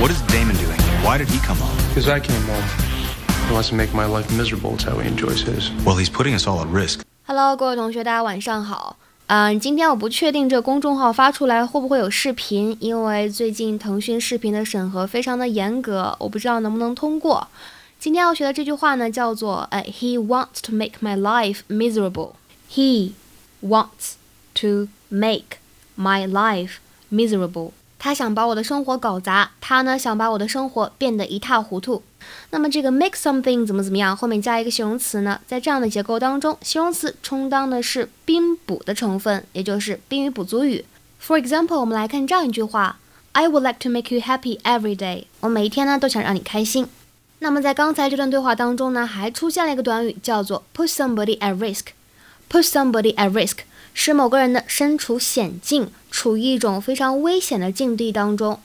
What is Damon doing? Why did he come home? Because I came home. He wants to make my life miserable. It's how he enjoys his. Well, he's putting us all at risk. Hello，各位同学，大家晚上好。嗯，今天我不确定这个公众号发出来会不会有视频，因为最近腾讯视频的审核非常的严格，我不知道能不能通过。今天要学的这句话呢，叫做呃，He wants to make my life miserable. He wants to make my life miserable. 他想把我的生活搞砸，他呢想把我的生活变得一塌糊涂。那么这个 make something 怎么怎么样，后面加一个形容词呢？在这样的结构当中，形容词充当的是宾补的成分，也就是宾语补足语。For example，我们来看这样一句话：I would like to make you happy every day。我每一天呢都想让你开心。那么在刚才这段对话当中呢，还出现了一个短语，叫做 put somebody at risk。put somebody at risk。使某个人呢身处险境，处于一种非常危险的境地当中。